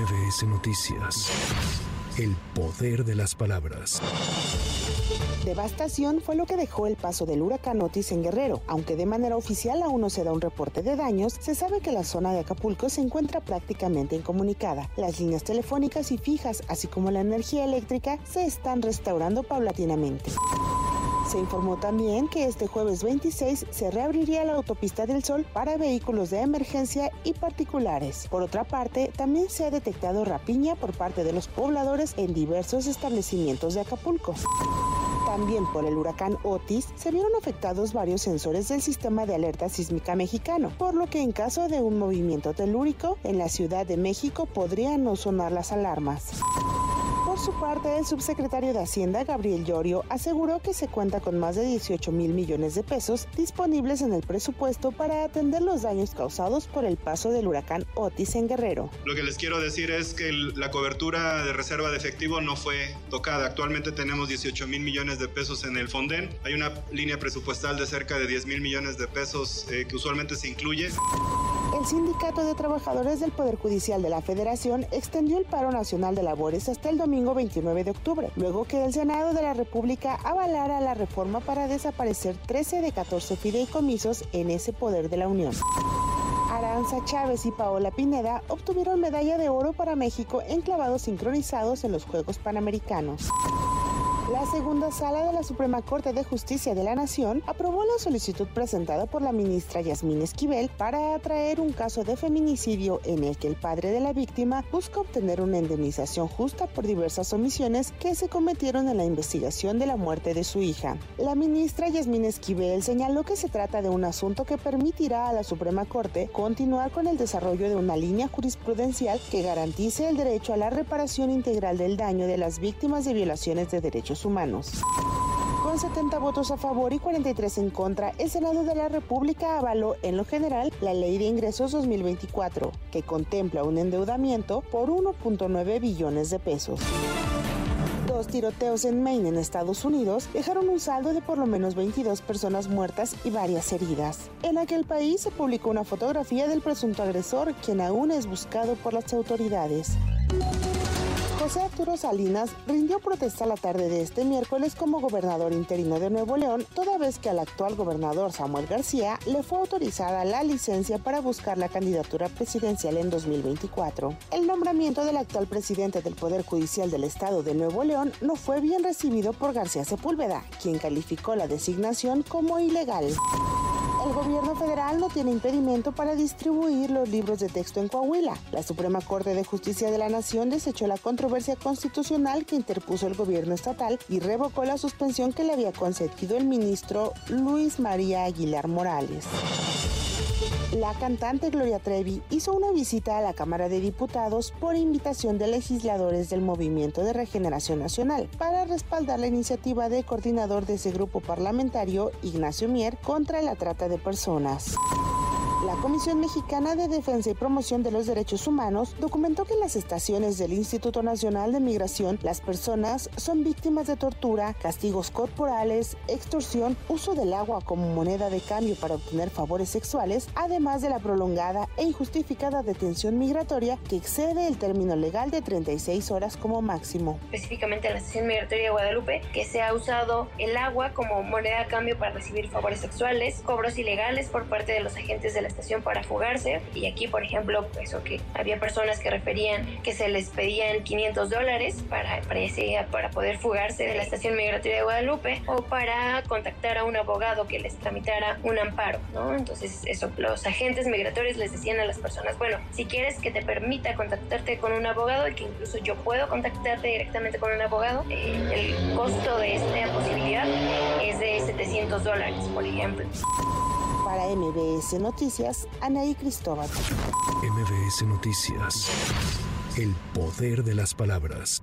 MBS Noticias. El poder de las palabras. Devastación fue lo que dejó el paso del huracán Otis en Guerrero. Aunque de manera oficial aún no se da un reporte de daños, se sabe que la zona de Acapulco se encuentra prácticamente incomunicada. Las líneas telefónicas y fijas, así como la energía eléctrica, se están restaurando paulatinamente. Se informó también que este jueves 26 se reabriría la autopista del Sol para vehículos de emergencia y particulares. Por otra parte, también se ha detectado rapiña por parte de los pobladores en diversos establecimientos de Acapulco. También por el huracán Otis se vieron afectados varios sensores del sistema de alerta sísmica mexicano, por lo que en caso de un movimiento telúrico en la Ciudad de México podrían no sonar las alarmas. Por su parte, el subsecretario de Hacienda, Gabriel Llorio, aseguró que se cuenta con más de 18 mil millones de pesos disponibles en el presupuesto para atender los daños causados por el paso del huracán Otis en Guerrero. Lo que les quiero decir es que la cobertura de reserva de efectivo no fue tocada. Actualmente tenemos 18 mil millones de pesos en el Fonden. Hay una línea presupuestal de cerca de 10 mil millones de pesos eh, que usualmente se incluye. El Sindicato de Trabajadores del Poder Judicial de la Federación extendió el paro nacional de labores hasta el domingo 29 de octubre, luego que el Senado de la República avalara la reforma para desaparecer 13 de 14 fideicomisos en ese poder de la Unión. Aranza Chávez y Paola Pineda obtuvieron medalla de oro para México en clavados sincronizados en los Juegos Panamericanos. La segunda sala de la Suprema Corte de Justicia de la Nación aprobó la solicitud presentada por la ministra Yasmín Esquivel para atraer un caso de feminicidio en el que el padre de la víctima busca obtener una indemnización justa por diversas omisiones que se cometieron en la investigación de la muerte de su hija. La ministra Yasmín Esquivel señaló que se trata de un asunto que permitirá a la Suprema Corte continuar con el desarrollo de una línea jurisprudencial que garantice el derecho a la reparación integral del daño de las víctimas de violaciones de derechos humanos. Con 70 votos a favor y 43 en contra, el Senado de la República avaló en lo general la Ley de Ingresos 2024, que contempla un endeudamiento por 1.9 billones de pesos. Dos tiroteos en Maine, en Estados Unidos, dejaron un saldo de por lo menos 22 personas muertas y varias heridas. En aquel país se publicó una fotografía del presunto agresor, quien aún es buscado por las autoridades. José Arturo Salinas rindió protesta la tarde de este miércoles como gobernador interino de Nuevo León, toda vez que al actual gobernador Samuel García le fue autorizada la licencia para buscar la candidatura presidencial en 2024. El nombramiento del actual presidente del Poder Judicial del Estado de Nuevo León no fue bien recibido por García Sepúlveda, quien calificó la designación como ilegal. El gobierno federal no tiene impedimento para distribuir los libros de texto en Coahuila. La Suprema Corte de Justicia de la Nación desechó la controversia constitucional que interpuso el gobierno estatal y revocó la suspensión que le había concedido el ministro Luis María Aguilar Morales. La cantante Gloria Trevi hizo una visita a la Cámara de Diputados por invitación de legisladores del Movimiento de Regeneración Nacional para respaldar la iniciativa de coordinador de ese grupo parlamentario, Ignacio Mier, contra la trata de personas. La Comisión Mexicana de Defensa y Promoción de los Derechos Humanos documentó que en las estaciones del Instituto Nacional de Migración las personas son víctimas de tortura, castigos corporales, extorsión, uso del agua como moneda de cambio para obtener favores sexuales, además de la prolongada e injustificada detención migratoria que excede el término legal de 36 horas como máximo. Específicamente en la estación migratoria de Guadalupe, que se ha usado el agua como moneda de cambio para recibir favores sexuales, cobros ilegales por parte de los agentes de la estación para fugarse. Y aquí, por ejemplo, eso que había personas que referían que se les pedían 500 dólares para, para, para poder fugarse de la estación migratoria de Guadalupe o para contactar a un abogado que les tramitara un amparo, ¿no? Entonces, eso, los agentes migratorios les decían a las personas, bueno, si quieres que te permita contactarte con un abogado y que incluso yo puedo contactarte directamente con un abogado, eh, el costo de esta posibilidad es de 700 dólares, por ejemplo. Para MBS Noticias, Anaí Cristóbal. MBS Noticias. El poder de las palabras.